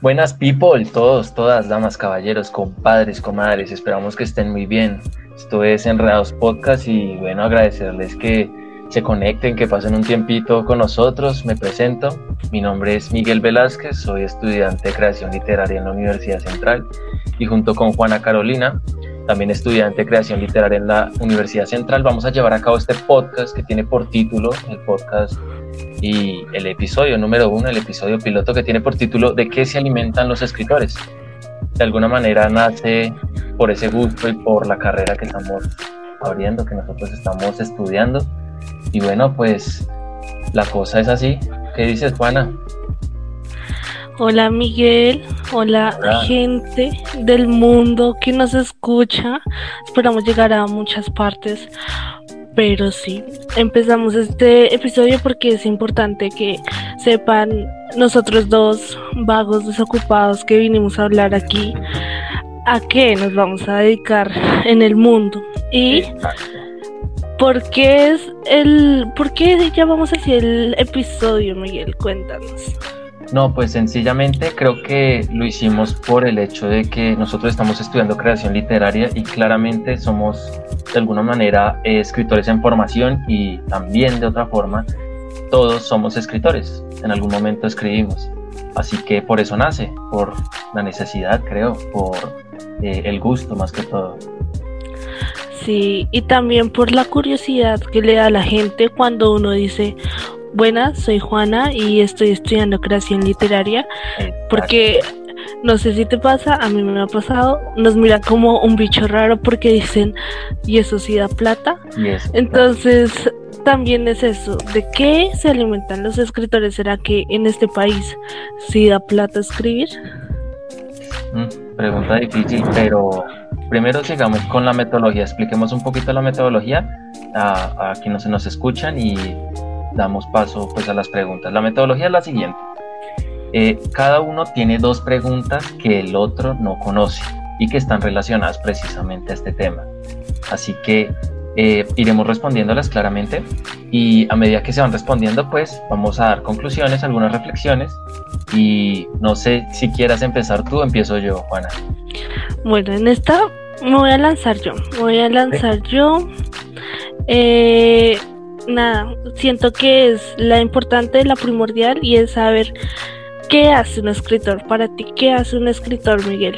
Buenas people, todos, todas, damas, caballeros, compadres, comadres, esperamos que estén muy bien. Esto es Enredados Podcast y bueno, agradecerles que se conecten, que pasen un tiempito con nosotros. Me presento, mi nombre es Miguel Velázquez, soy estudiante de creación literaria en la Universidad Central y junto con Juana Carolina, también estudiante de creación literaria en la Universidad Central, vamos a llevar a cabo este podcast que tiene por título, el podcast y el episodio número uno, el episodio piloto que tiene por título ¿De qué se alimentan los escritores? De alguna manera nace por ese gusto y por la carrera que estamos abriendo, que nosotros estamos estudiando. Y bueno, pues la cosa es así. ¿Qué dices, Juana? Hola Miguel, hola, hola, gente del mundo que nos escucha. Esperamos llegar a muchas partes. Pero sí, empezamos este episodio porque es importante que sepan nosotros dos vagos desocupados que vinimos a hablar aquí a qué nos vamos a dedicar en el mundo. Y por qué es el por qué llamamos así el episodio Miguel cuéntanos no, pues sencillamente creo que lo hicimos por el hecho de que nosotros estamos estudiando creación literaria y claramente somos de alguna manera escritores en formación y también de otra forma todos somos escritores, en algún momento escribimos. Así que por eso nace, por la necesidad creo, por eh, el gusto más que todo. Sí, y también por la curiosidad que le da a la gente cuando uno dice, Buenas, soy Juana y estoy estudiando creación literaria porque no sé si te pasa, a mí me ha pasado, nos miran como un bicho raro porque dicen, ¿y eso sí da plata? Entonces, también es eso, ¿de qué se alimentan los escritores? ¿Será que en este país sí da plata escribir? Mm, pregunta difícil, pero primero sigamos con la metodología, expliquemos un poquito la metodología a, a quienes nos escuchan y damos paso pues a las preguntas. La metodología es la siguiente. Eh, cada uno tiene dos preguntas que el otro no conoce y que están relacionadas precisamente a este tema. Así que eh, iremos respondiéndolas claramente y a medida que se van respondiendo pues vamos a dar conclusiones, algunas reflexiones y no sé si quieras empezar tú, empiezo yo, Juana. Bueno, en esta me voy a lanzar yo, voy a lanzar yo. Eh, nada, siento que es la importante, la primordial y es saber qué hace un escritor. Para ti, ¿qué hace un escritor, Miguel?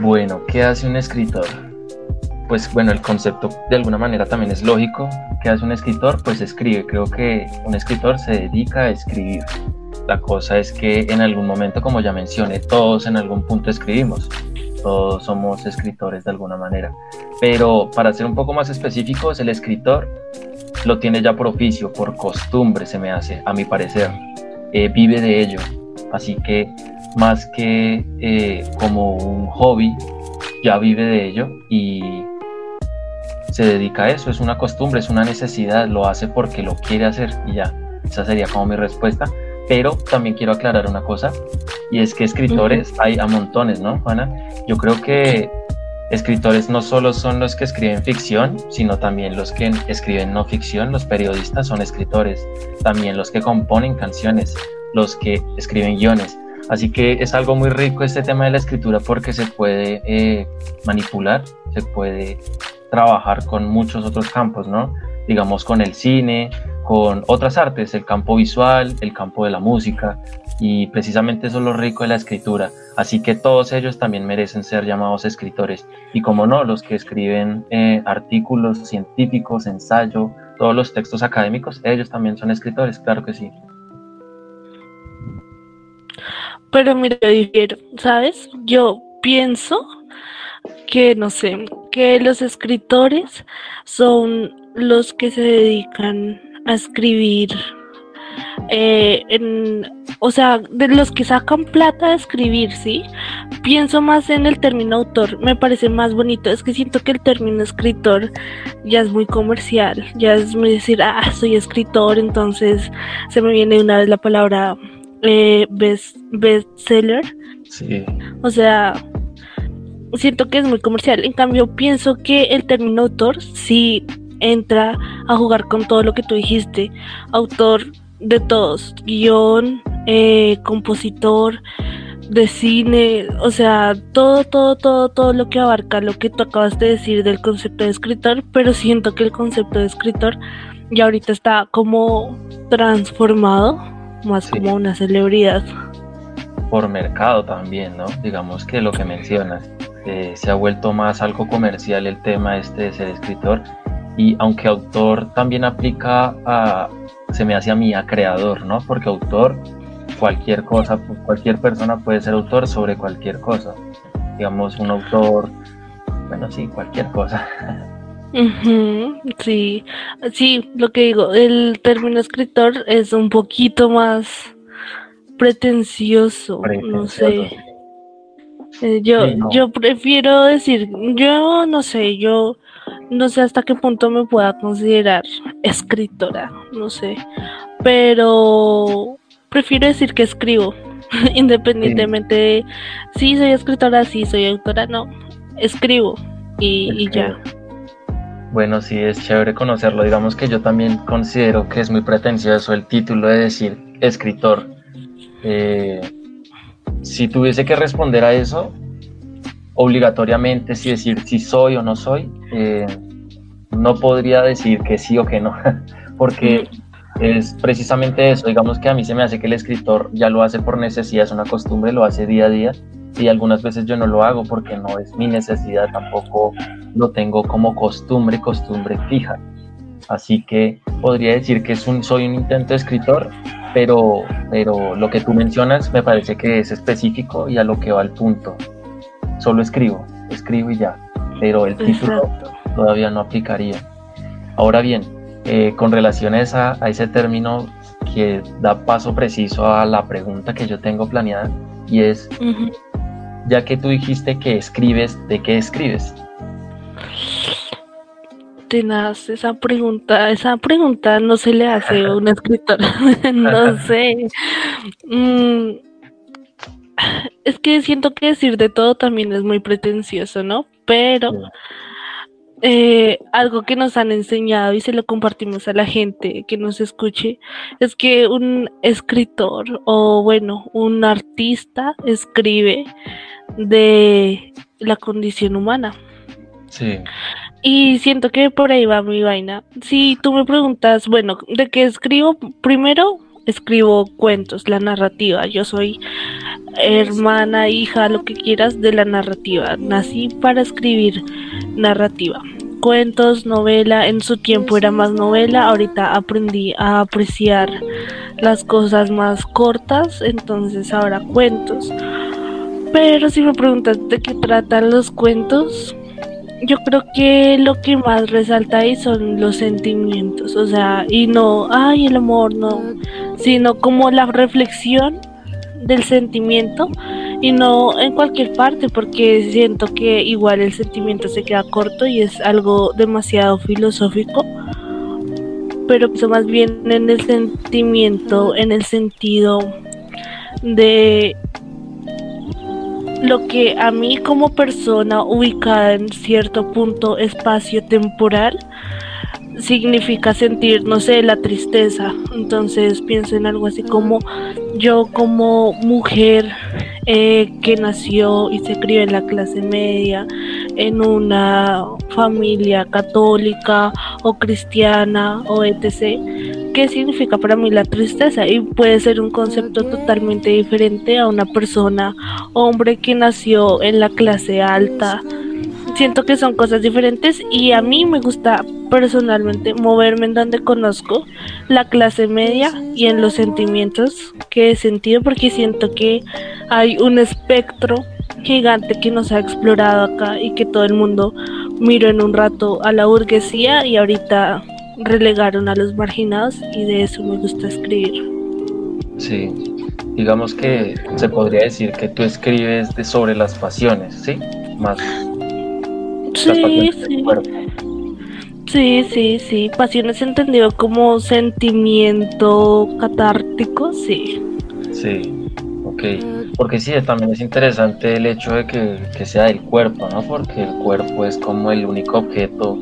Bueno, ¿qué hace un escritor? Pues bueno, el concepto de alguna manera también es lógico. ¿Qué hace un escritor? Pues escribe. Creo que un escritor se dedica a escribir. La cosa es que en algún momento, como ya mencioné, todos en algún punto escribimos todos somos escritores de alguna manera. Pero para ser un poco más específicos, el escritor lo tiene ya por oficio, por costumbre, se me hace, a mi parecer. Eh, vive de ello. Así que más que eh, como un hobby, ya vive de ello y se dedica a eso. Es una costumbre, es una necesidad, lo hace porque lo quiere hacer y ya. Esa sería como mi respuesta. Pero también quiero aclarar una cosa, y es que escritores hay a montones, ¿no, Juana? Yo creo que escritores no solo son los que escriben ficción, sino también los que escriben no ficción, los periodistas son escritores, también los que componen canciones, los que escriben guiones. Así que es algo muy rico este tema de la escritura porque se puede eh, manipular, se puede trabajar con muchos otros campos, ¿no? Digamos con el cine, con otras artes, el campo visual, el campo de la música, y precisamente eso es lo rico de la escritura. Así que todos ellos también merecen ser llamados escritores. Y como no, los que escriben eh, artículos científicos, ensayo, todos los textos académicos, ellos también son escritores, claro que sí. Pero mira, ¿sabes? Yo pienso que, no sé, que los escritores son los que se dedican a escribir. Eh, o sea, de los que sacan plata a escribir, ¿sí? Pienso más en el término autor, me parece más bonito. Es que siento que el término escritor ya es muy comercial, ya es muy decir, ah, soy escritor, entonces se me viene una vez la palabra eh, best, bestseller. Sí. O sea, siento que es muy comercial. En cambio, pienso que el término autor sí entra a jugar con todo lo que tú dijiste. Autor de todos, guion, eh, compositor de cine, o sea, todo, todo, todo, todo lo que abarca lo que tú acabas de decir del concepto de escritor, pero siento que el concepto de escritor ya ahorita está como transformado, más como una celebridad. Por mercado también, ¿no? Digamos que lo que mencionas, eh, se ha vuelto más algo comercial el tema este de ser escritor y aunque autor también aplica a, se me hace a mí, a creador, ¿no? Porque autor cualquier cosa, cualquier persona puede ser autor sobre cualquier cosa. Digamos, un autor, bueno, sí, cualquier cosa. sí, sí, lo que digo, el término escritor es un poquito más pretencioso, no sé. Eh, yo, yo prefiero decir, yo no sé, yo no sé hasta qué punto me pueda considerar escritora, no sé, pero prefiero decir que escribo, independientemente de si soy escritora, si soy autora, no, escribo y, ya. Bueno, sí, es chévere conocerlo. Digamos que yo también considero que es muy pretencioso el título de decir escritor. Eh, si tuviese que responder a eso, obligatoriamente, si decir si soy o no soy, eh, no podría decir que sí o que no, porque es precisamente eso, digamos que a mí se me hace que el escritor ya lo hace por necesidad, es una costumbre, lo hace día a día y algunas veces yo no lo hago porque no es mi necesidad, tampoco lo tengo como costumbre, costumbre fija. Así que podría decir que es un, soy un intento escritor, pero, pero lo que tú mencionas me parece que es específico y a lo que va al punto. Solo escribo, escribo y ya, pero el título todavía no aplicaría. Ahora bien, eh, con relación a, ese término que da paso preciso a la pregunta que yo tengo planeada y es, ya que tú dijiste que escribes, ¿de qué escribes? Tenaz, esa pregunta, esa pregunta no se le hace a un escritor, no sé. Mm, es que siento que decir de todo también es muy pretencioso, ¿no? Pero eh, algo que nos han enseñado y se lo compartimos a la gente que nos escuche es que un escritor o bueno, un artista escribe de la condición humana. Sí. Y siento que por ahí va mi vaina. Si tú me preguntas, bueno, ¿de qué escribo? Primero escribo cuentos, la narrativa. Yo soy hermana, hija, lo que quieras de la narrativa. Nací para escribir narrativa. Cuentos, novela, en su tiempo era más novela, ahorita aprendí a apreciar las cosas más cortas, entonces ahora cuentos. Pero si me preguntas de qué tratan los cuentos, yo creo que lo que más resalta ahí son los sentimientos, o sea, y no, ay, el amor, no, sino como la reflexión del sentimiento y no en cualquier parte porque siento que igual el sentimiento se queda corto y es algo demasiado filosófico pero más bien en el sentimiento en el sentido de lo que a mí como persona ubicada en cierto punto espacio temporal significa sentir, no sé, la tristeza. Entonces pienso en algo así como yo como mujer eh, que nació y se crió en la clase media, en una familia católica o cristiana o etc. ¿Qué significa para mí la tristeza? Y puede ser un concepto totalmente diferente a una persona, hombre que nació en la clase alta siento que son cosas diferentes y a mí me gusta personalmente moverme en donde conozco la clase media y en los sentimientos que he sentido porque siento que hay un espectro gigante que nos ha explorado acá y que todo el mundo miró en un rato a la burguesía y ahorita relegaron a los marginados y de eso me gusta escribir. Sí, digamos que se podría decir que tú escribes de sobre las pasiones, ¿sí? Más Sí, sí. Sí, sí, sí. Pasiones entendido como sentimiento catártico, sí. Sí, ok. Porque sí, también es interesante el hecho de que, sea del cuerpo, ¿no? Porque el cuerpo es como el único objeto,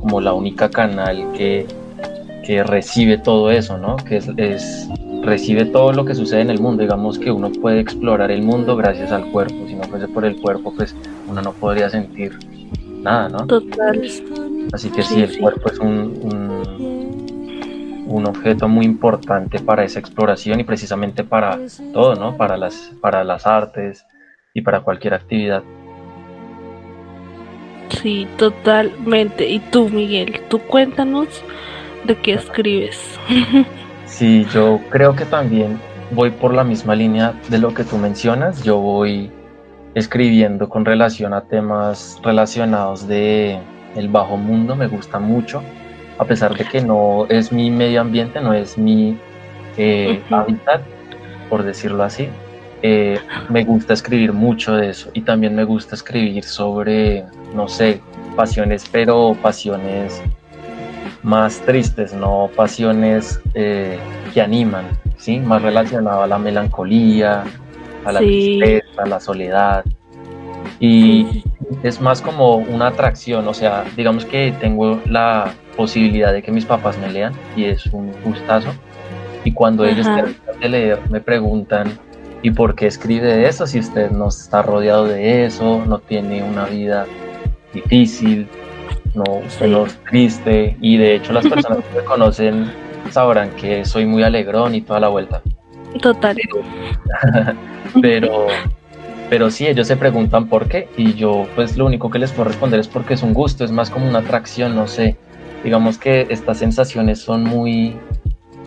como la única canal que, que recibe todo eso, ¿no? Que es, recibe todo lo que sucede en el mundo. Digamos que uno puede explorar el mundo gracias al cuerpo. Si no fuese por el cuerpo, pues uno no podría sentir nada, ¿no? Total. Así que sí, el cuerpo es un, un, objeto muy importante para esa exploración y precisamente para todo, ¿no? Para las, para las artes y para cualquier actividad. Sí, totalmente. ¿Y tú, Miguel? Tú cuéntanos de qué escribes. Sí, yo creo que también voy por la misma línea de lo que tú mencionas. Yo voy escribiendo con relación a temas relacionados de el bajo mundo, me gusta mucho, a pesar de que no es mi medio ambiente, no es mi eh, hábitat, por decirlo así. Eh, me gusta escribir mucho de eso y también me gusta escribir sobre, no sé, pasiones, pero pasiones más tristes, no pasiones eh, que animan, ¿sí? Más relacionado a la melancolía, a la tristeza, a la soledad. Y es más como una atracción, o sea, digamos que tengo la posibilidad de que mis papás me lean y es un gustazo. Y cuando ellos terminan de leer, me preguntan, ¿y por qué escribe eso si usted no está rodeado de eso, no tiene una vida difícil, no, usted no es triste? Y de hecho las personas que me conocen sabrán que soy muy alegrón y toda la vuelta. Total. pero, pero sí, ellos se preguntan por qué y yo pues lo único que les puedo responder es porque es un gusto, es más como una atracción, no sé. Digamos que estas sensaciones son muy,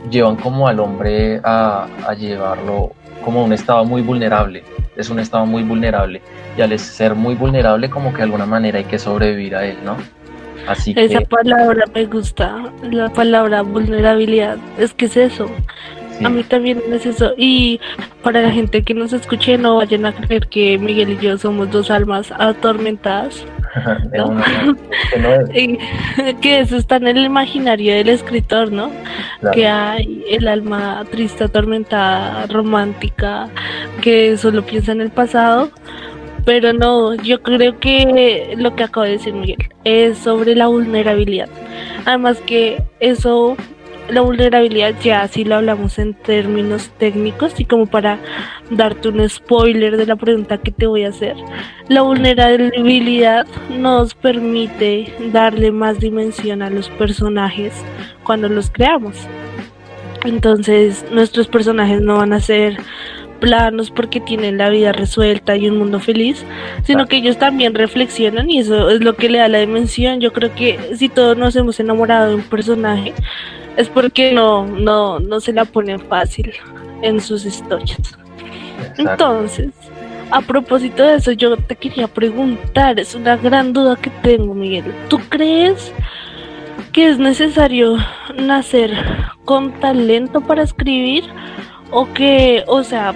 llevan como al hombre a, a llevarlo como a un estado muy vulnerable, es un estado muy vulnerable y al ser muy vulnerable como que de alguna manera hay que sobrevivir a él, ¿no? Así Esa palabra me gusta, la palabra vulnerabilidad, es que es eso, a mí también es eso. Y para la gente que nos escuche, no vayan a creer que Miguel y yo somos dos almas atormentadas. que eso está en el imaginario del escritor, ¿no? Que hay el alma triste, atormentada, romántica, que solo piensa en el pasado. Pero no, yo creo que lo que acaba de decir Miguel es sobre la vulnerabilidad. Además que eso la vulnerabilidad ya si lo hablamos en términos técnicos y como para darte un spoiler de la pregunta que te voy a hacer. La vulnerabilidad nos permite darle más dimensión a los personajes cuando los creamos. Entonces nuestros personajes no van a ser planos porque tienen la vida resuelta y un mundo feliz, sino que ellos también reflexionan y eso es lo que le da la dimensión. Yo creo que si todos nos hemos enamorado de un personaje, es porque no, no, no se la ponen fácil en sus historias. Entonces, a propósito de eso, yo te quería preguntar, es una gran duda que tengo, Miguel. ¿Tú crees que es necesario nacer con talento para escribir? O que, o sea,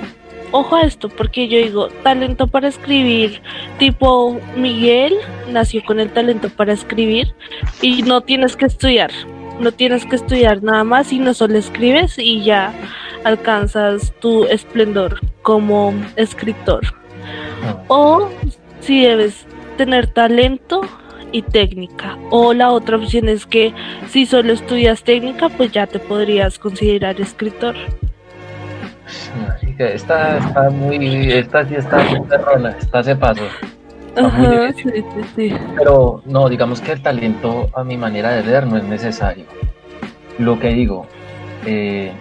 ojo a esto, porque yo digo, talento para escribir, tipo Miguel nació con el talento para escribir y no tienes que estudiar, no tienes que estudiar nada más y no solo escribes y ya alcanzas tu esplendor como escritor. Ah. O si debes tener talento y técnica. O la otra opción es que si solo estudias técnica, pues ya te podrías considerar escritor. Esta está muy, esta sí está muy perrona, esta se pasó. Pero no, digamos que el talento a mi manera de ver no es necesario. Lo que digo, eh,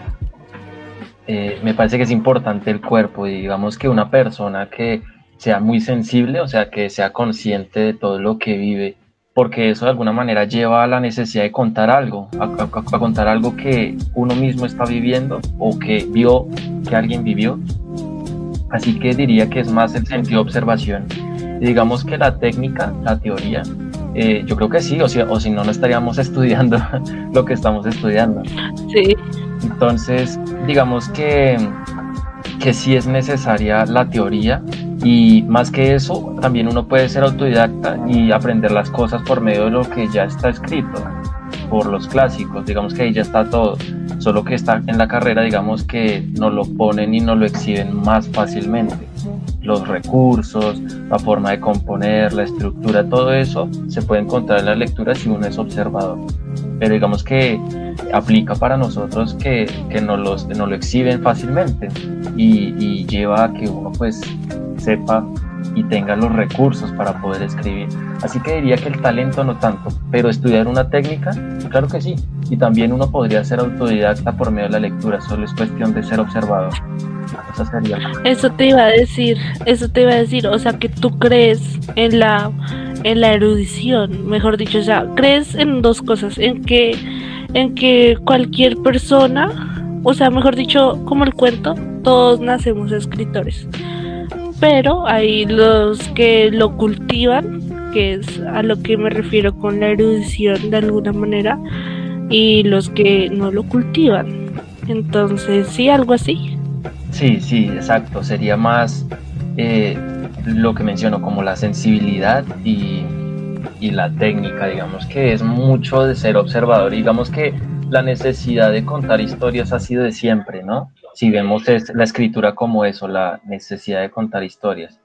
eh, me parece que es importante el cuerpo y digamos que una persona que sea muy sensible, o sea, que sea consciente de todo lo que vive, porque eso de alguna manera lleva a la necesidad de contar algo, a contar algo que uno mismo está viviendo o que vio que alguien vivió. Así que diría que es más el sentido de observación digamos que la técnica, la teoría, eh, yo creo que sí, o, si, o si no, no estaríamos estudiando lo que estamos estudiando. Sí. Entonces, digamos que, que sí es necesaria la teoría y más que eso, también uno puede ser autodidacta y aprender las cosas por medio de lo que ya está escrito, por los clásicos, digamos que ahí ya está todo, solo que está en la carrera, digamos que nos lo ponen y nos lo exhiben más fácilmente los recursos, la forma de componer, la estructura, todo eso se puede encontrar en la lectura si uno es observador. pero digamos que aplica para nosotros que, que nos, los, lo exhiben fácilmente y, y lleva a que uno pues sepa y tenga los recursos para poder escribir. Así que diría que el talento no tanto, pero estudiar una técnica, claro que sí. Y también uno podría ser autodidacta por medio de la lectura, solo es cuestión de ser observador. sería. Eso te iba a decir, eso te iba a decir, o sea que tú crees en la en la erudición, mejor dicho, o sea, crees en dos cosas, en que en que cualquier persona, o sea, mejor dicho, como el cuento, todos nacemos escritores pero hay los que lo cultivan, que es a lo que me refiero con la erudición de alguna manera, y los que no lo cultivan. Entonces, sí, algo así. Sí, sí, exacto. Sería más eh, lo que menciono como la sensibilidad y, y la técnica, digamos que es mucho de ser observador, digamos que la necesidad de contar historias ha sido de siempre, ¿no? Si vemos la escritura como eso, la necesidad de contar historias,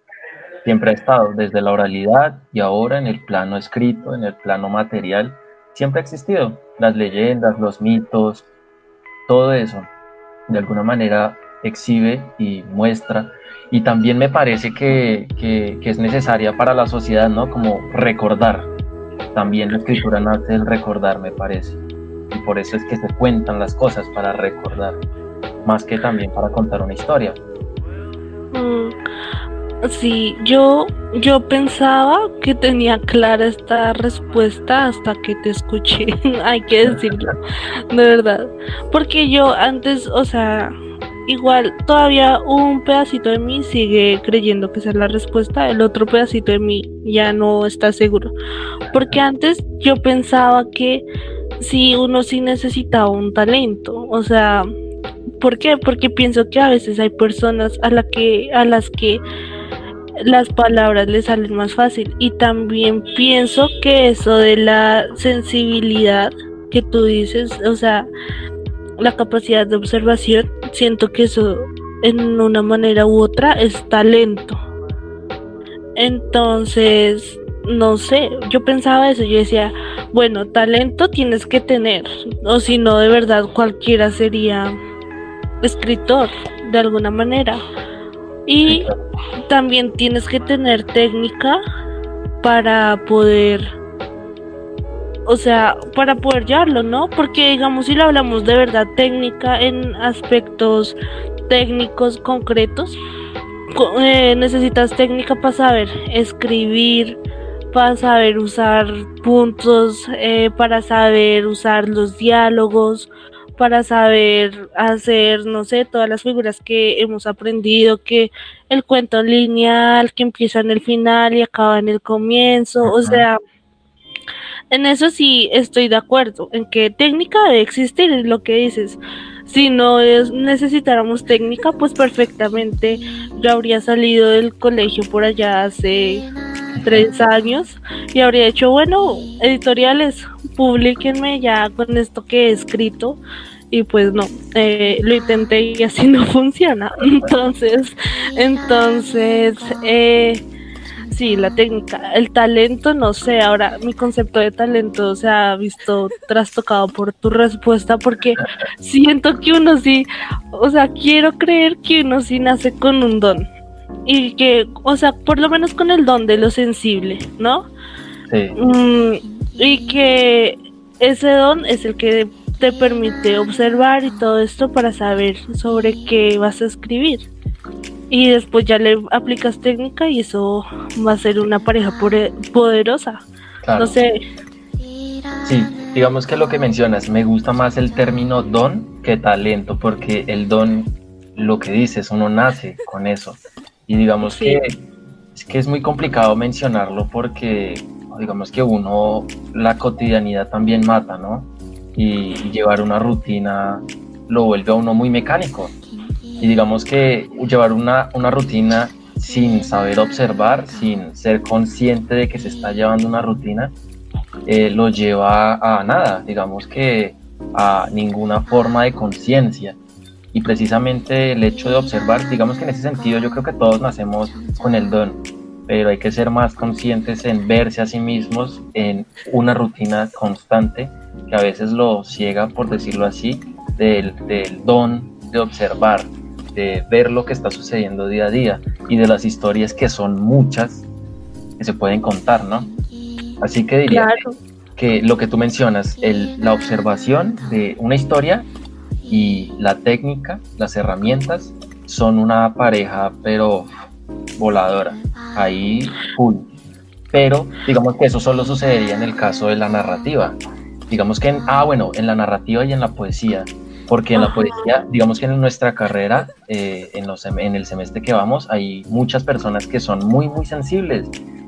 siempre ha estado desde la oralidad y ahora en el plano escrito, en el plano material, siempre ha existido. Las leyendas, los mitos, todo eso, de alguna manera exhibe y muestra. Y también me parece que, que, que es necesaria para la sociedad, ¿no? Como recordar. También la escritura nace del recordar, me parece. Y por eso es que se cuentan las cosas para recordar más que también para contar una historia. Mm, sí, yo, yo pensaba que tenía clara esta respuesta hasta que te escuché, hay que decirlo, de verdad. Porque yo antes, o sea, igual todavía un pedacito de mí sigue creyendo que esa es la respuesta, el otro pedacito de mí ya no está seguro. Porque antes yo pensaba que si uno sí necesitaba un talento, o sea, ¿Por qué? Porque pienso que a veces hay personas a, la que, a las que las palabras les salen más fácil. Y también pienso que eso de la sensibilidad que tú dices, o sea, la capacidad de observación, siento que eso en una manera u otra es talento. Entonces, no sé, yo pensaba eso, yo decía, bueno, talento tienes que tener, o si no, de verdad cualquiera sería escritor de alguna manera. Y también tienes que tener técnica para poder, o sea, para poder llevarlo, ¿no? Porque digamos, si lo hablamos de verdad técnica en aspectos técnicos concretos, eh, necesitas técnica para saber escribir, para saber usar puntos, eh, para saber usar los diálogos, para saber hacer, no sé, todas las figuras que hemos aprendido, que el cuento lineal, que empieza en el final y acaba en el comienzo, o sea, en eso sí estoy de acuerdo, en que técnica debe existir, es lo que dices. Si no es, necesitáramos técnica, pues perfectamente yo habría salido del colegio por allá hace tres años y habría hecho, bueno, editoriales, publíquenme ya con esto que he escrito y pues no, eh, lo intenté y así no funciona. Entonces, entonces, eh, sí, la técnica, el talento, no sé, ahora mi concepto de talento se ha visto trastocado por tu respuesta porque siento que uno sí, o sea, quiero creer que uno sí nace con un don y que, o sea, por lo menos con el don de lo sensible, ¿no? Sí. Mm, y que ese don es el que te permite observar y todo esto para saber sobre qué vas a escribir. Y después ya le aplicas técnica y eso va a ser una pareja poderosa. No sé. Sí, digamos que lo que mencionas, me gusta más el término don que talento, porque el don, lo que dices, uno nace con eso. Y digamos que es que es muy complicado mencionarlo porque digamos que uno, la cotidianidad también mata, ¿no? Y, llevar una rutina lo vuelve a uno muy mecánico. Y digamos que llevar una, una rutina sin saber observar, sin ser consciente de que se está llevando una rutina, eh, lo lleva a nada, digamos que a ninguna forma de conciencia. Y precisamente el hecho de observar, digamos que en ese sentido yo creo que todos nacemos con el don, pero hay que ser más conscientes en verse a sí mismos en una rutina constante que a veces lo ciega, por decirlo así, del, del don de observar, de ver lo que está sucediendo día a día y de las historias que son muchas que se pueden contar, ¿no? Así que diría que, lo que tú mencionas, el, la observación de una historia y la técnica, las herramientas, son una pareja, pero voladora. Ahí, full. Pero digamos que eso solo sucedería en el caso de la narrativa. Digamos que en, ah, bueno, en la narrativa y en la poesía porque en la poesía, digamos que en nuestra carrera, eh, en, los, en el semestre que vamos, hay muchas personas que son muy, muy sensibles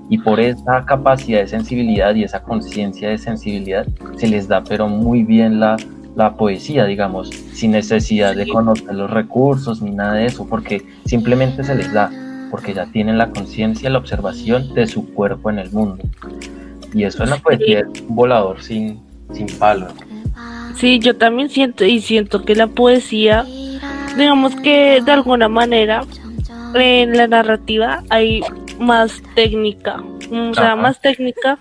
y por esa capacidad de sensibilidad y esa conciencia de sensibilidad se les da pero muy bien la, la poesía, digamos, sin necesidad de conocer los recursos ni nada de eso, porque simplemente se les da, porque ya tienen la conciencia, la observación de su cuerpo en el mundo. Y eso en la poesía es un volador sin, sin palo. Sí, yo también siento y siento que la poesía, digamos que de alguna manera en la narrativa hay más técnica, o sea, más técnica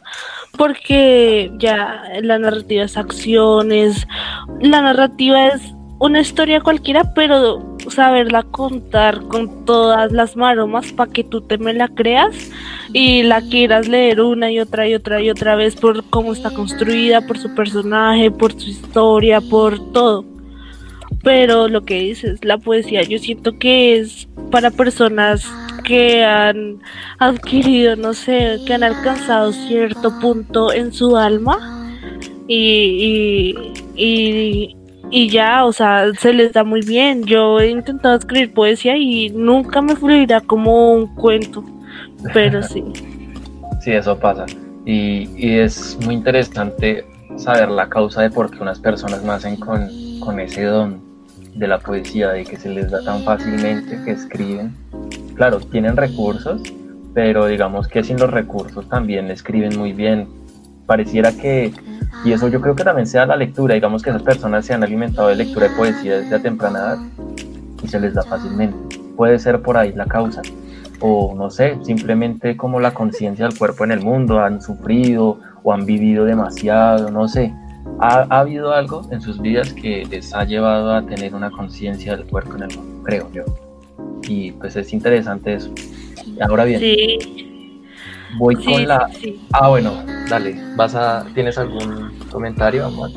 porque ya la narrativa es acciones, la narrativa es una historia cualquiera, pero saberla contar con todas las maromas para que tú te me la creas y la quieras leer una y otra y otra y otra vez por cómo está construida, por su personaje, por su historia, por todo. Pero lo que dices, la poesía, yo siento que es para personas que han adquirido, no sé, que han alcanzado cierto punto en su alma y, y y ya, o sea, se les da muy bien. Yo he intentado escribir poesía y nunca me fluirá como un cuento, pero sí. sí, eso pasa. Y, y, es muy interesante saber la causa de por qué unas personas nacen con, con ese don de la poesía, de que se les da tan fácilmente que escriben. Claro, tienen recursos, pero digamos que sin los recursos también escriben muy bien. Pareciera que y eso yo creo que también sea la lectura, digamos que esas personas se han alimentado de lectura de poesía desde a temprana edad y se les da fácilmente. Puede ser por ahí la causa, o no sé, simplemente como la conciencia del cuerpo en el mundo, han sufrido o han vivido demasiado, no sé. Ha, ha, habido algo en sus vidas que les ha llevado a tener una conciencia del cuerpo en el mundo, creo yo. Y pues es interesante eso. Ahora bien, sí. Voy con la. Ah, bueno, dale. ¿Vas a... ¿Tienes algún comentario, amor?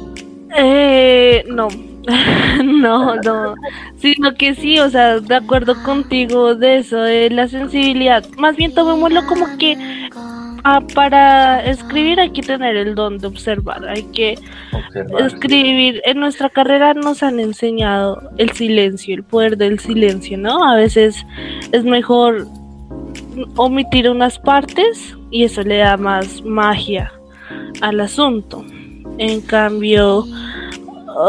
Eh, no. no, no. Sino que sí, o sea, de acuerdo contigo de eso, de la sensibilidad. Más bien tomémoslo como que ah, para escribir hay que tener el don de observar, hay que escribir. En nuestra carrera nos han enseñado el silencio, el poder del silencio, ¿no? A veces es mejor omitir unas partes y eso le da más magia al asunto. En cambio,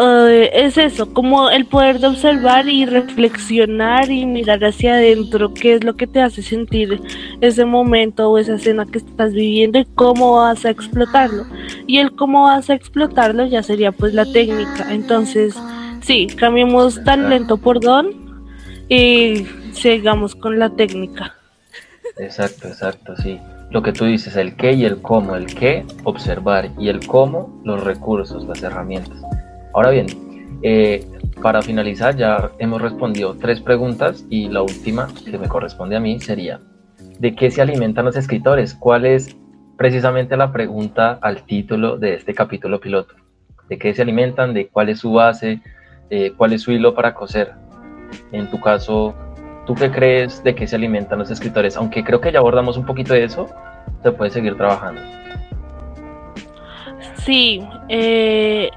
eh, es eso, como el poder de observar y reflexionar y mirar hacia adentro qué es lo que te hace sentir ese momento o esa escena que estás viviendo y cómo vas a explotarlo. Y el cómo vas a explotarlo ya sería pues la técnica. Entonces, sí, cambiemos tan lento por don y sigamos con la técnica. Exacto, exacto, sí. Lo que tú dices, el qué y el cómo. El qué, observar. Y el cómo, los recursos, las herramientas. Ahora bien, eh, para finalizar, ya hemos respondido tres preguntas y la última que me corresponde a mí sería, ¿de qué se alimentan los escritores? ¿Cuál es precisamente la pregunta al título de este capítulo piloto? ¿De qué se alimentan? ¿De cuál es su base? Eh, ¿Cuál es su hilo para coser? En tu caso, ¿Tú qué crees de qué se alimentan los escritores? Aunque creo que ya abordamos un poquito de eso, se puede seguir trabajando. Sí, eh,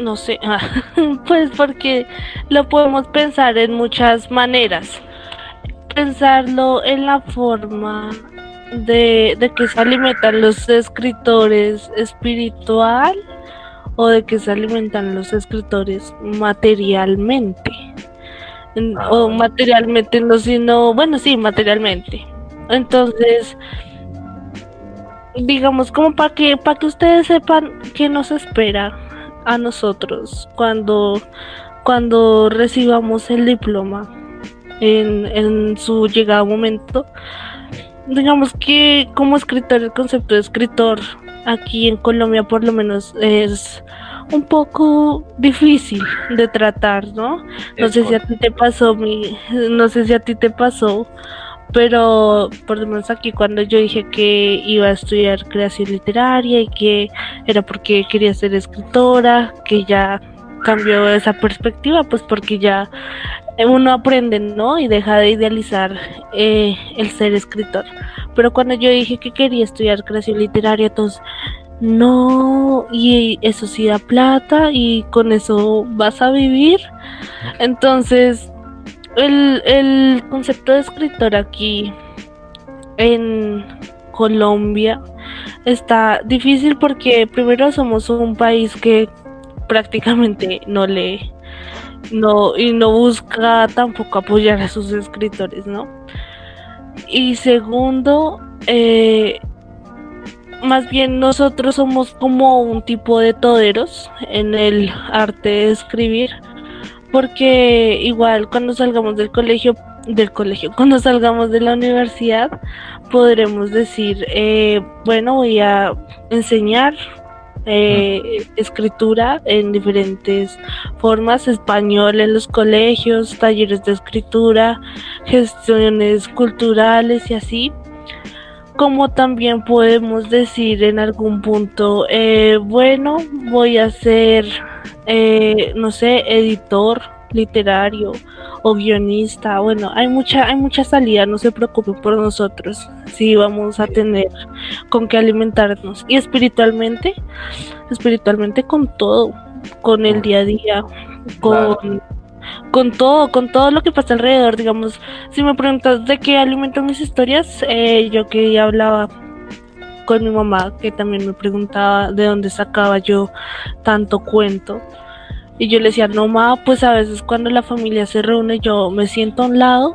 no sé, pues porque lo podemos pensar en muchas maneras. Pensarlo en la forma de, de que se alimentan los escritores espiritual o de que se alimentan los escritores materialmente. Ah, o materialmente, no, sino, bueno, sí, materialmente. Entonces, digamos, como para que, para que ustedes sepan qué nos espera a nosotros cuando, cuando recibamos el diploma en, en su llegado momento. digamos que como escritor, el concepto de escritor aquí en Colombia por lo menos es un poco difícil de tratar, ¿no? No sé si a ti te pasó, mi, no sé si a ti te pasó, pero por lo menos aquí cuando yo dije que iba a estudiar creación literaria y que era porque quería ser escritora, que ya cambió esa perspectiva, pues porque ya uno aprende, ¿no? Y deja de idealizar eh, el ser escritor. Pero cuando yo dije que quería estudiar creación literaria, entonces, no, y eso sí da plata y con eso vas a vivir. Entonces, el, el concepto de escritor aquí en Colombia está difícil porque primero somos un país que prácticamente no lee no y no busca tampoco apoyar a sus escritores, ¿no? Y segundo, eh, más bien nosotros somos como un tipo de toderos en el arte de escribir, porque igual cuando salgamos del colegio, del colegio, cuando salgamos de la universidad, podremos decir, eh, bueno, voy a enseñar eh, escritura en diferentes formas, español en los colegios, talleres de escritura, gestiones culturales y así. Como también podemos decir en algún punto, eh, bueno, voy a ser, eh, no sé, editor literario o guionista. Bueno, hay mucha, hay mucha salida, no se preocupe por nosotros. si vamos a tener con qué alimentarnos. Y espiritualmente, espiritualmente con todo, con el día a día, con, con todo, con todo lo que pasa alrededor. Digamos, si me preguntas de qué alimento mis historias, eh, yo que hablaba con mi mamá, que también me preguntaba de dónde sacaba yo tanto cuento. Y yo le decía, no, ma, pues a veces cuando la familia se reúne, yo me siento a un lado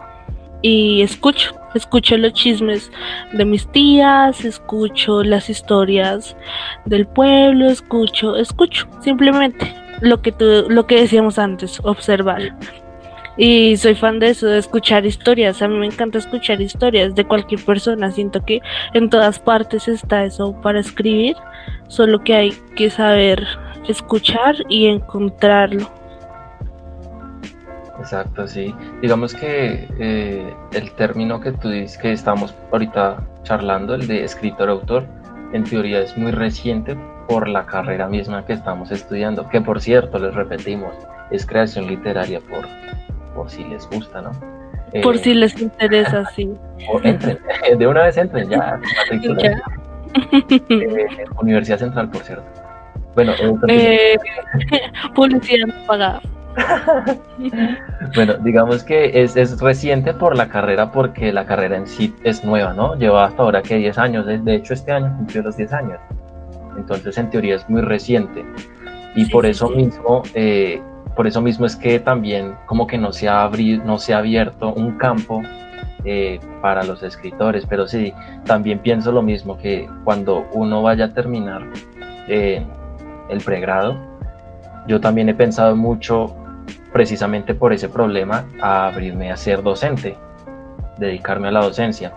y escucho, escucho los chismes de mis tías, escucho las historias del pueblo, escucho, escucho, simplemente lo que lo que decíamos antes, observar. Y soy fan de eso, de escuchar historias. A mí me encanta escuchar historias de cualquier persona. Siento que en todas partes está eso para escribir, solo que hay que saber escuchar y encontrarlo. Exacto, sí. Digamos que eh, el término que tú dices que estamos ahorita charlando, el de escritor-autor, en teoría es muy reciente por la carrera misma que estamos estudiando, que por cierto, les repetimos, es creación literaria por, por si les gusta, ¿no? Por eh, si les interesa, sí. de una vez entren ya. Eh, Universidad Central, por cierto. Bueno, eh, publicidad pagada. bueno, digamos que es, es, reciente por la carrera, porque la carrera en sí es nueva, ¿no? Lleva hasta ahora que 10 años, de hecho este año cumplió los 10 años. Entonces, en teoría es muy reciente. Y por eso mismo, eh, por eso mismo es que también como que no se ha, no se ha abierto un campo eh, para los escritores. Pero sí, también pienso lo mismo, que cuando uno vaya a terminar eh, el pregrado, yo también he pensado mucho precisamente por ese problema a abrirme a ser docente, dedicarme a la docencia.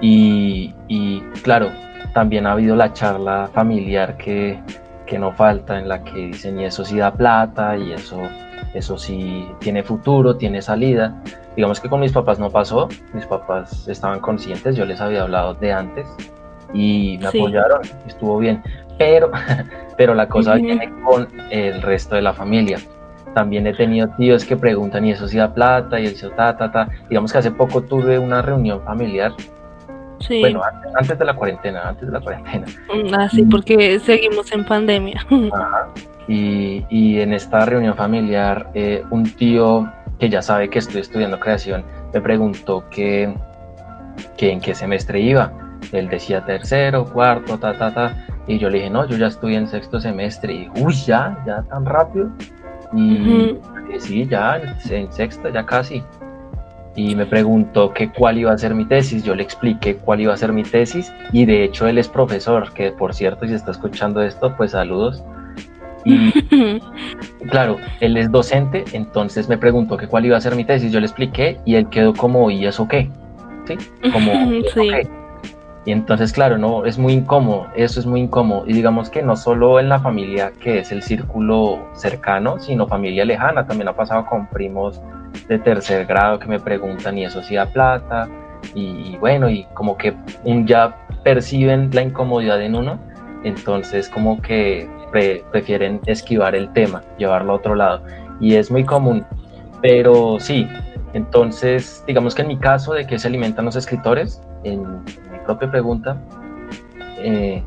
Y, claro, también ha habido la charla familiar que, que, no falta, en la que dicen, y eso sí da plata, y eso, eso sí tiene futuro, tiene salida. Digamos que con mis papás no pasó, mis papás estaban conscientes, yo les había hablado de antes y me apoyaron, estuvo bien, pero, pero la cosa viene con el resto de la familia. También he tenido tíos que preguntan, ¿y eso sí da plata? Y eso, ta, ta, ta. Digamos que hace poco tuve una reunión familiar. Sí. Bueno, antes de la cuarentena, antes de la cuarentena. Mm, ah, sí, porque seguimos en pandemia. Ajá. Y, y en esta reunión familiar, eh, un tío que ya sabe que estoy estudiando creación, me preguntó que, que en qué semestre iba. Él decía tercero, cuarto, ta, ta, ta. Y yo le dije, no, yo ya estoy en sexto semestre. Y, uy, ya, ya tan rápido. Y sí, ya en sexto, ya casi. Y me preguntó que cuál iba a ser mi tesis. Yo le expliqué cuál iba a ser mi tesis. Y de hecho él es profesor, que por cierto, si está escuchando esto, pues saludos. Y claro, él es docente, entonces me preguntó que cuál iba a ser mi tesis. Yo le expliqué y él quedó como, ¿y eso qué? ¿sí? Como, Y entonces, claro, no, es muy incómodo, eso es muy incómodo. Y digamos que no solo en la familia que es el círculo cercano, sino familia lejana. También ha pasado con primos de tercer grado que me preguntan, ¿y eso sí da plata? Y, bueno, y como que ya perciben la incomodidad en uno, entonces como que prefieren esquivar el tema, llevarlo a otro lado. Y es muy común. Pero sí, entonces, digamos que en mi caso de que se alimentan los escritores, en mi propia pregunta, eh,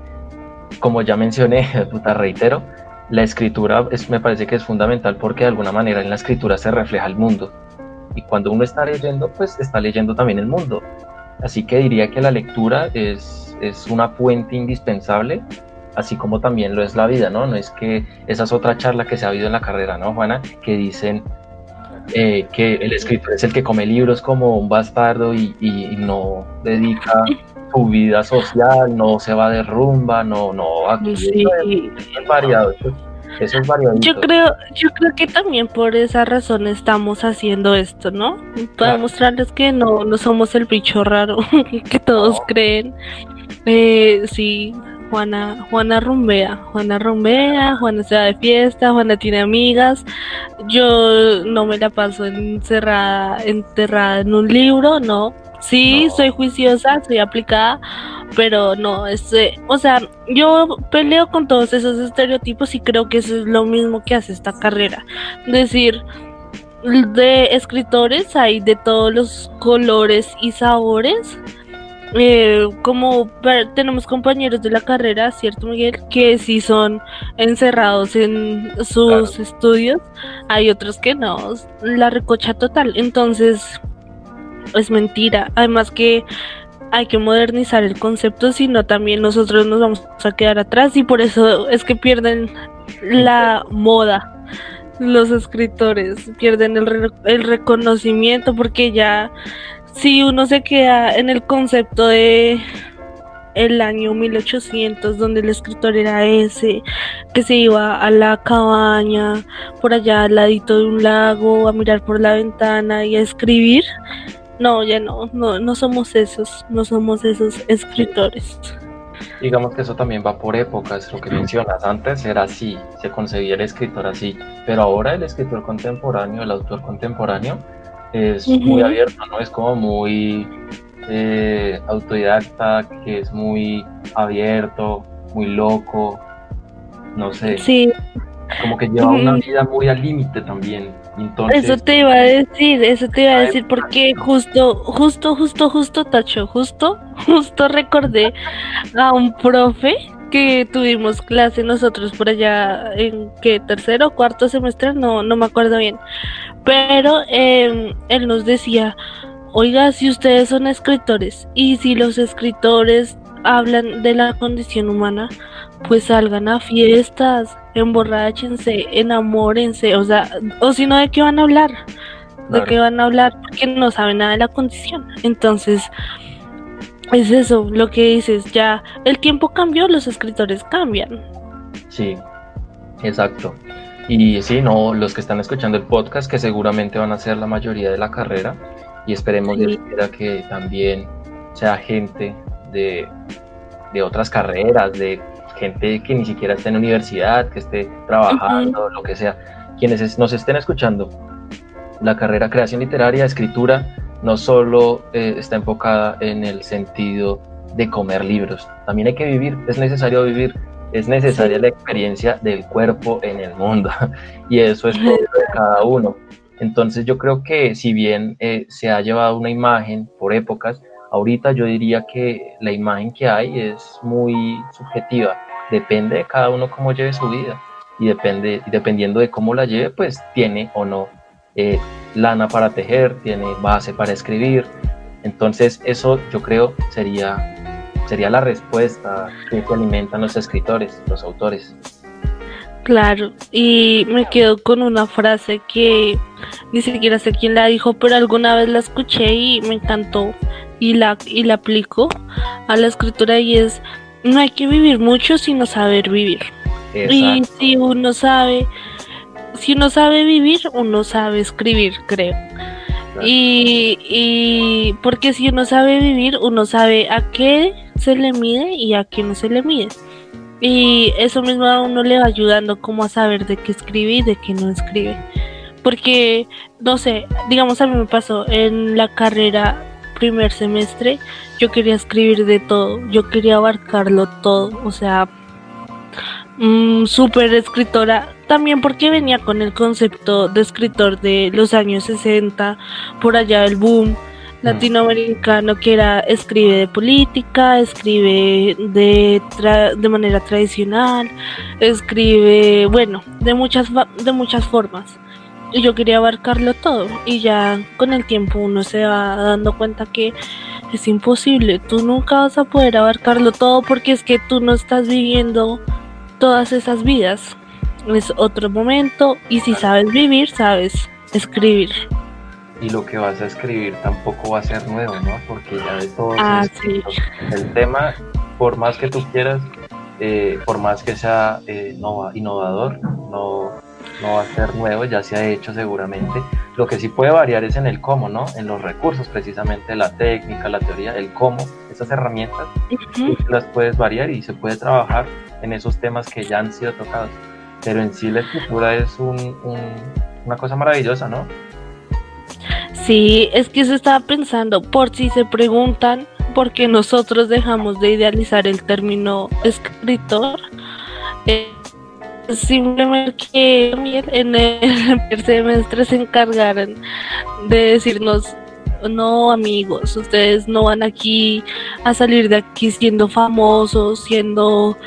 como ya mencioné, puta reitero, la escritura es, me parece que es fundamental porque de alguna manera en la escritura se refleja el mundo. Y cuando uno está leyendo, pues está leyendo también el mundo. Así que diría que la lectura es, es una fuente indispensable, así como también lo es la vida, ¿no? No es que esa es otra charla que se ha habido en la carrera, ¿no, Juana? Que dicen eh, que el escritor es el que come libros como un bastardo y, no dedica su vida social, no se va de rumba, no, no, aquí es variado. Eso es variado. Yo creo, yo creo que también por esa razón estamos haciendo esto, ¿no? Para mostrarles que no, no somos el bicho raro que todos creen. Eh, sí, Juana, Juana rumbea, Juana rumbea, Juana se va de fiesta, Juana tiene amigas. Yo no me la paso encerrada, enterrada en un libro, no. Sí, soy juiciosa, soy aplicada, pero no, este, o sea, yo peleo con todos esos estereotipos y creo que eso es lo mismo que hace esta carrera. Decir, de escritores hay de todos los colores y sabores eh, como tenemos compañeros de la carrera, ¿cierto Miguel? Que sí son encerrados en sus estudios, hay otros que no, la recocha total, entonces es mentira, además que hay que modernizar el concepto, si no también nosotros nos vamos a quedar atrás y por eso es que pierden la moda. Los escritores, pierden el, el reconocimiento porque ya si uno se queda en el concepto de el año 1800 donde el escritor era ese que se iba a la cabaña por allá al ladito de un lago a mirar por la ventana y a escribir no ya no no no somos esos no somos esos escritores digamos que eso también va por épocas lo que mencionas antes era así se concebía el escritor así pero ahora el escritor contemporáneo el autor contemporáneo es muy abierto, ¿no? Es como muy eh, autodidacta, que es muy abierto, muy loco, no sé. Sí. Como que lleva una vida muy al límite también. Eso te iba a decir, eso te iba a decir porque justo, justo, justo, justo, Tacho, justo, justo recordé a un profe que tuvimos clase nosotros por allá en que tercero o cuarto semestre, no, no me acuerdo bien. Pero em, él nos decía, oiga, si ustedes son escritores y si los escritores hablan de la condición humana, pues salgan a fiestas, emborráchense, enamórense, o sea, o si no, ¿de qué van a hablar? ¿De qué van a hablar? Porque no saben nada de la condición. Entonces, es eso, lo que dices, ya el tiempo cambió, los escritores cambian. Sí, exacto. Y sí, no, los que están escuchando el podcast, que seguramente van a ser la mayoría de la carrera, y esperemos que también sea gente de, de, otras carreras, de gente que ni siquiera esté en universidad, que esté trabajando, lo que sea, quienes nos estén escuchando. La carrera creación literaria, escritura, no solo eh, está enfocada en el sentido de comer libros, también hay que vivir, es necesario vivir es necesaria la experiencia del cuerpo en el mundo y eso es de cada uno. Entonces yo creo que si bien eh, se ha llevado una imagen por épocas, ahorita yo diría que la imagen que hay es muy subjetiva, depende de cada uno cómo lleve su vida y depende, dependiendo de cómo la lleve, pues tiene o no eh, lana para tejer, tiene base para escribir. Entonces eso yo creo sería sería la respuesta que alimentan los escritores, los autores. Claro, y me quedo con una frase que ni siquiera sé quién la dijo, pero alguna vez la escuché y me encantó y la, y la aplico a la escritura y es, no hay que vivir mucho sino saber vivir. Y si uno sabe, si uno sabe vivir, uno sabe escribir, creo. Y, y porque si uno sabe vivir, uno sabe a qué se le mide y a qué no se le mide. Y eso mismo a uno le va ayudando como a saber de qué escribe y de qué no escribe. Porque, no sé, digamos a mí me pasó en la carrera primer semestre, yo quería escribir de todo, yo quería abarcarlo todo, o sea, mmm, súper escritora, también porque venía con el concepto de escritor de los años 60, por allá el boom latinoamericano que era escribe de política, escribe de, de manera tradicional, escribe, bueno, de muchas, de muchas formas. Y yo quería abarcarlo todo y ya con el tiempo uno se va dando cuenta que es imposible, tú nunca vas a poder abarcarlo todo porque es que tú no estás viviendo todas esas vidas. Es otro momento y si sabes vivir, sabes escribir y lo que vas a escribir tampoco va a ser nuevo, ¿no? Porque ya de todo ah, el tema, por más que tú quieras, eh, por más que sea eh, innovador, no, no va a ser nuevo, ya se ha hecho seguramente. Lo que sí puede variar es en el cómo, ¿no? En los recursos, precisamente la técnica, la teoría, el cómo, esas herramientas, las puedes variar y se puede trabajar en esos temas que ya han sido tocados. Pero en sí la escritura es un, una cosa maravillosa, ¿no? Sí, es que se estaba pensando, por si se preguntan por qué nosotros dejamos de idealizar el término escritor, eh, simplemente que en el primer semestre se encargaron de decirnos no amigos, ustedes no van aquí a salir de aquí siendo famosos, siendo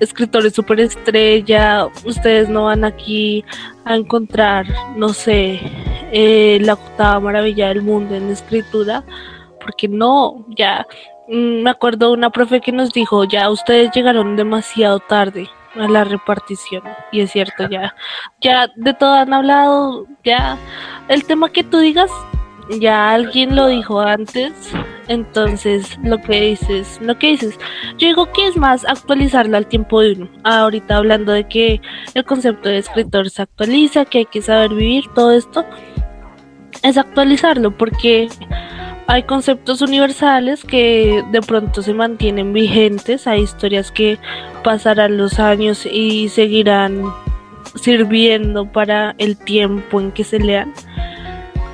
escritores superestrella, ustedes no van aquí a encontrar, no sé, eh, la octava maravilla del mundo en escritura, porque no, ya mm, me acuerdo una profe que nos dijo, ya ustedes llegaron demasiado tarde a la repartición. Y es cierto ya ya de todo han hablado ya el tema que tú digas ya alguien lo dijo antes, entonces lo que dices, lo que dices, yo digo que es más actualizarlo al tiempo de uno. Ahorita hablando de que el concepto de escritor se actualiza, que hay que saber vivir, todo esto, es actualizarlo porque hay conceptos universales que de pronto se mantienen vigentes, hay historias que pasarán los años y seguirán sirviendo para el tiempo en que se lean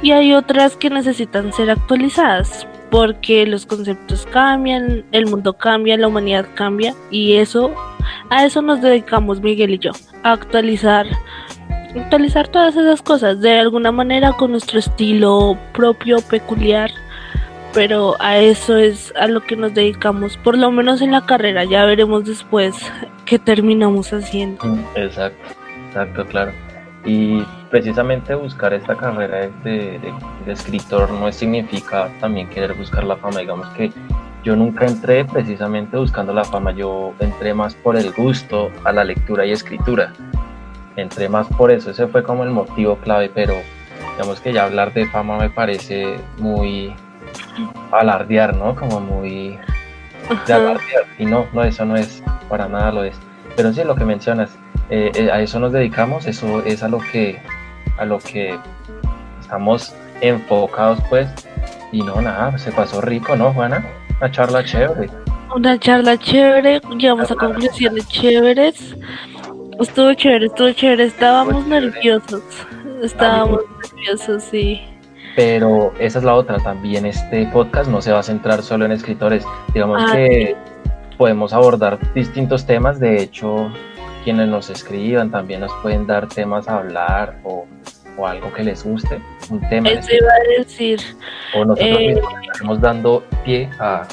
y hay otras que necesitan ser actualizadas porque los conceptos cambian, el mundo cambia, la humanidad cambia y eso a eso nos dedicamos Miguel y yo, a actualizar actualizar todas esas cosas de alguna manera con nuestro estilo propio, peculiar, pero a eso es a lo que nos dedicamos, por lo menos en la carrera, ya veremos después qué terminamos haciendo. Exacto, exacto, claro. Y precisamente buscar esta carrera de, escritor no significa también querer buscar la fama. Digamos que yo nunca entré precisamente buscando la fama, yo entré más por el gusto a la lectura y escritura. Entré más por eso, ese fue como el motivo clave, pero digamos que ya hablar de fama me parece muy alardear, ¿no? Como muy de alardear. Y no, no, eso no es, para nada lo es. Pero sí, lo que mencionas, eh, eh, a eso nos dedicamos, eso es a lo que a lo que estamos enfocados pues y no nada, se pasó rico, ¿no, Juana? Una charla chévere. Una charla chévere, llegamos a conclusiones chéveres. Estuvo chévere, estuvo chévere, estábamos nerviosos, estábamos nerviosos, sí. Pero esa es la otra, también este podcast no se va a centrar solo en escritores, digamos ah, que podemos abordar distintos temas, de hecho quienes nos escriban también nos pueden dar temas a hablar o, algo que les guste, un tema. Eso iba a decir. O nosotros eh, estamos dando pie a,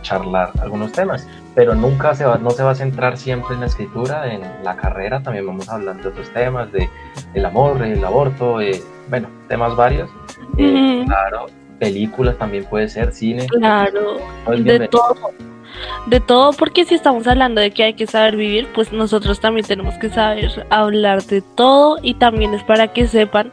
charlar algunos temas, pero nunca se va, no se va a centrar siempre en la escritura, en la carrera también vamos a hablar de otros temas, de el amor, el aborto, eh, bueno, temas varios. Eh, claro, películas también puede ser, cine. Claro, de todo de todo, porque si estamos hablando de que hay que saber vivir, pues nosotros también tenemos que saber hablar de todo y también es para que sepan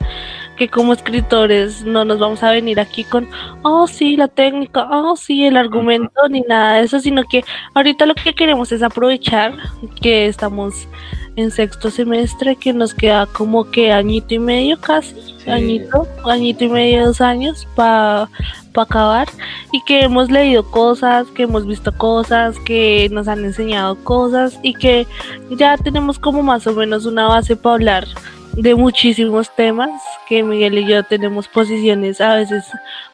que como escritores no nos vamos a venir aquí con, oh sí, la técnica, oh sí, el argumento, ni nada de eso, sino que ahorita lo que queremos es aprovechar que estamos en sexto semestre, que nos queda como que añito y medio casi, añito, añito y medio, dos años para acabar y que hemos leído cosas, que hemos visto cosas, que nos han enseñado cosas y que ya tenemos como más o menos una base para hablar de muchísimos temas, que Miguel y yo tenemos posiciones a veces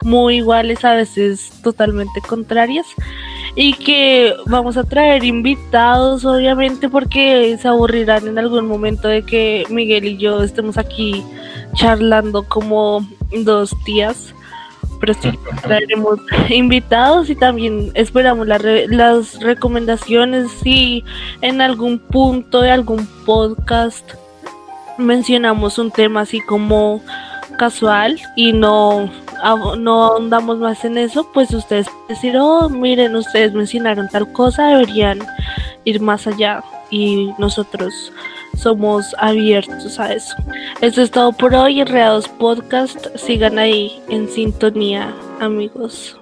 muy iguales, a veces totalmente contrarias, y que vamos a traer invitados, obviamente, porque se aburrirán en algún momento de que Miguel y yo estemos aquí charlando como dos tías. Pero sí, traeremos invitados y también esperamos las recomendaciones. Si en algún punto de algún podcast mencionamos un tema así como casual y no, no ahondamos más en eso, pues ustedes decir, oh, miren, ustedes mencionaron tal cosa, deberían ir más allá y nosotros somos abiertos a eso. Esto es todo por hoy, Enredados Podcast, sigan ahí en sintonía, amigos.